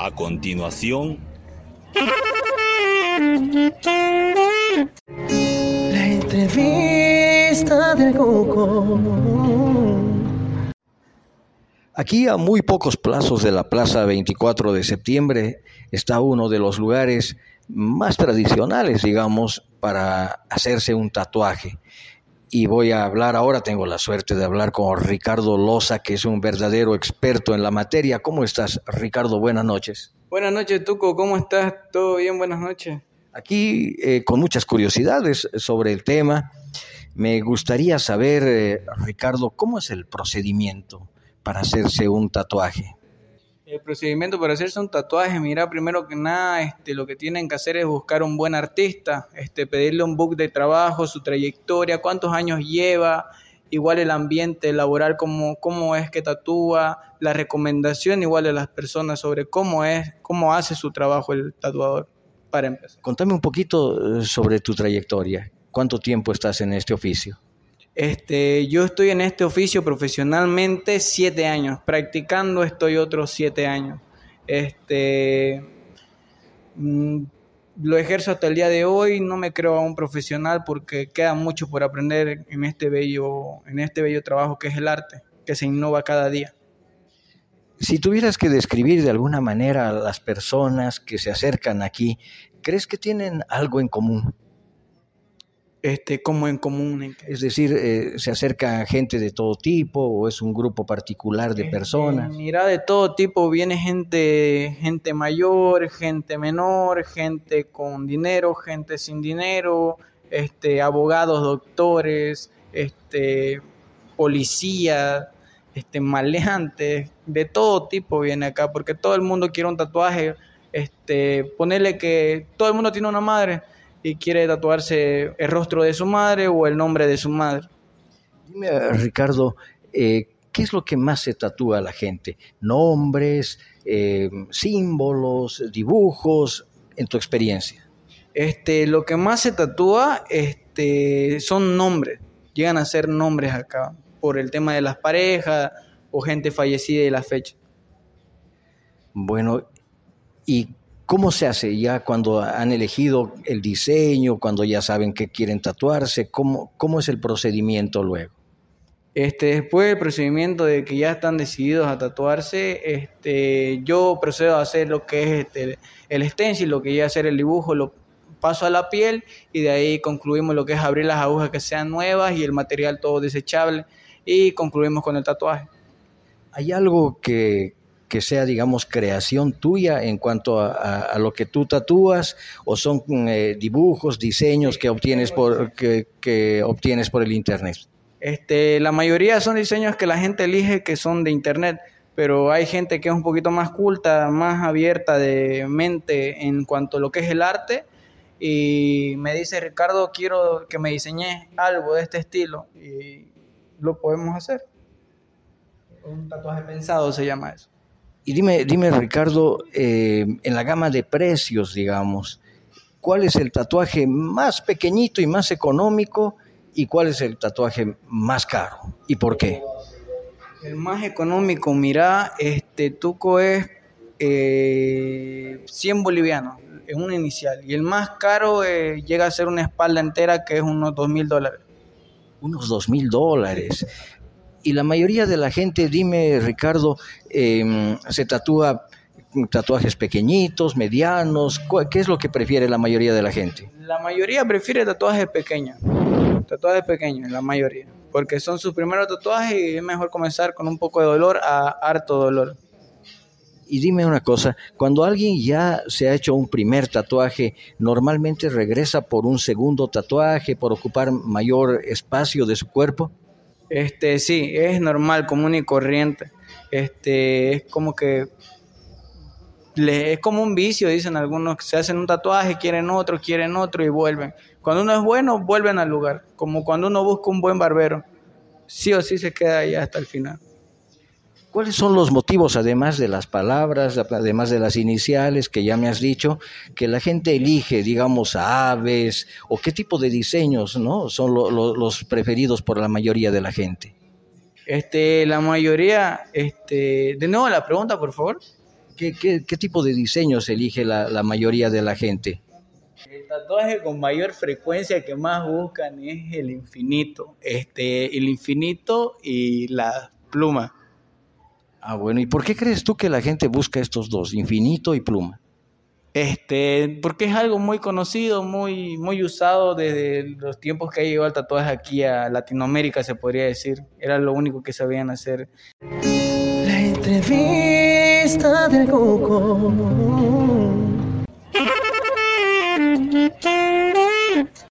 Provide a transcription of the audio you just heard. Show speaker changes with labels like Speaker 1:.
Speaker 1: A continuación...
Speaker 2: La entrevista del Coco.
Speaker 3: Aquí a muy pocos plazos de la Plaza 24 de septiembre está uno de los lugares más tradicionales, digamos, para hacerse un tatuaje. Y voy a hablar ahora, tengo la suerte de hablar con Ricardo Loza, que es un verdadero experto en la materia. ¿Cómo estás, Ricardo? Buenas noches.
Speaker 4: Buenas noches, Tuco. ¿Cómo estás? ¿Todo bien? Buenas noches.
Speaker 3: Aquí eh, con muchas curiosidades sobre el tema. Me gustaría saber, eh, Ricardo, ¿cómo es el procedimiento para hacerse un tatuaje?
Speaker 4: El procedimiento para hacerse un tatuaje, mira, primero que nada, este, lo que tienen que hacer es buscar un buen artista, este, pedirle un book de trabajo, su trayectoria, cuántos años lleva, igual el ambiente laboral, cómo, cómo es que tatúa, la recomendación igual de las personas sobre cómo es, cómo hace su trabajo el tatuador, para empezar.
Speaker 3: Contame un poquito eh, sobre tu trayectoria. ¿Cuánto tiempo estás en este oficio?
Speaker 4: Este, yo estoy en este oficio profesionalmente siete años, practicando estoy otros siete años. Este, mm, lo ejerzo hasta el día de hoy, no me creo un profesional porque queda mucho por aprender en este bello, en este bello trabajo que es el arte, que se innova cada día.
Speaker 3: Si tuvieras que describir de alguna manera a las personas que se acercan aquí, ¿crees que tienen algo en común?
Speaker 4: Este, como en común.
Speaker 3: Es decir, eh, ¿se acerca gente de todo tipo o es un grupo particular de personas?
Speaker 4: mira, de todo tipo, viene gente, gente mayor, gente menor, gente con dinero, gente sin dinero, este, abogados, doctores, este, policías, este, maleantes, de todo tipo viene acá, porque todo el mundo quiere un tatuaje, este, ponerle que todo el mundo tiene una madre, y quiere tatuarse el rostro de su madre o el nombre de su madre.
Speaker 3: Dime, Ricardo, eh, ¿qué es lo que más se tatúa a la gente? ¿Nombres, eh, símbolos, dibujos, en tu experiencia?
Speaker 4: Este, lo que más se tatúa este, son nombres, llegan a ser nombres acá, por el tema de las parejas o gente fallecida y la fecha.
Speaker 3: Bueno, ¿y ¿Cómo se hace ya cuando han elegido el diseño, cuando ya saben que quieren tatuarse? ¿Cómo, cómo es el procedimiento luego?
Speaker 4: Este, después del procedimiento de que ya están decididos a tatuarse, este, yo procedo a hacer lo que es este, el stencil, lo que ya hacer el dibujo, lo paso a la piel y de ahí concluimos lo que es abrir las agujas que sean nuevas y el material todo desechable y concluimos con el tatuaje.
Speaker 3: ¿Hay algo que, que sea, digamos, creación tuya en cuanto a, lo que tú tatúas o son eh, dibujos, diseños que obtienes por que, obtienes por el internet?
Speaker 4: Este, la mayoría son diseños que la gente elige que son de internet, pero hay gente que es un poquito más culta, más abierta de mente en cuanto a lo que es el arte y me dice Ricardo quiero que me diseñes algo de este estilo y lo podemos hacer. Un tatuaje pensado se llama eso.
Speaker 3: Y dime, dime Ricardo, eh, en la gama de precios, digamos, ¿cuál es el tatuaje más pequeñito y más económico y cuál es el tatuaje más caro y por qué?
Speaker 4: El más económico, mira, este tuco es eh, 100 bolivianos, es un inicial. Y el más caro eh, llega a ser una espalda entera que es unos 2 mil dólares.
Speaker 3: Unos 2 mil dólares y la mayoría de la gente, dime Ricardo, em, se tatúa tatuajes pequeñitos, medianos, ¿qué es lo que prefiere la mayoría de la gente?
Speaker 4: La mayoría prefiere tatuajes pequeños, tatuajes pequeños, la mayoría, porque son sus primeros tatuajes y es mejor comenzar con un poco de dolor a harto dolor.
Speaker 3: Y dime una cosa, cuando alguien ya se ha hecho un primer tatuaje, normalmente regresa por un segundo tatuaje, por ocupar mayor espacio de su cuerpo?
Speaker 4: Este, sí, es normal, común y corriente. Este, es como que le, es como un vicio, dicen algunos, se hacen un tatuaje, quieren otro, quieren otro y vuelven. Cuando uno es bueno, vuelven al lugar, como cuando uno busca un buen barbero, sí o sí se queda ahí hasta el final.
Speaker 3: ¿Cuáles son los motivos, además de las palabras, además de las iniciales que ya me has dicho, que la gente elige, digamos, aves o qué tipo de diseños ¿no? son los preferidos por la mayoría de la gente?
Speaker 4: Este, la mayoría, este, de nuevo la pregunta, por favor.
Speaker 3: ¿Qué, qué, qué tipo de diseños elige la, la mayoría de la gente?
Speaker 4: El tatuaje con mayor frecuencia que más buscan es el infinito, este, el infinito y la pluma.
Speaker 3: Ah, bueno, ¿y por qué crees tú que la gente busca estos dos, infinito y pluma?
Speaker 4: Este, porque es algo muy conocido, muy, muy usado desde los tiempos que ha llegado el tatuaje aquí a Latinoamérica, se podría decir. Era lo único que sabían hacer.
Speaker 2: La entrevista del Coco.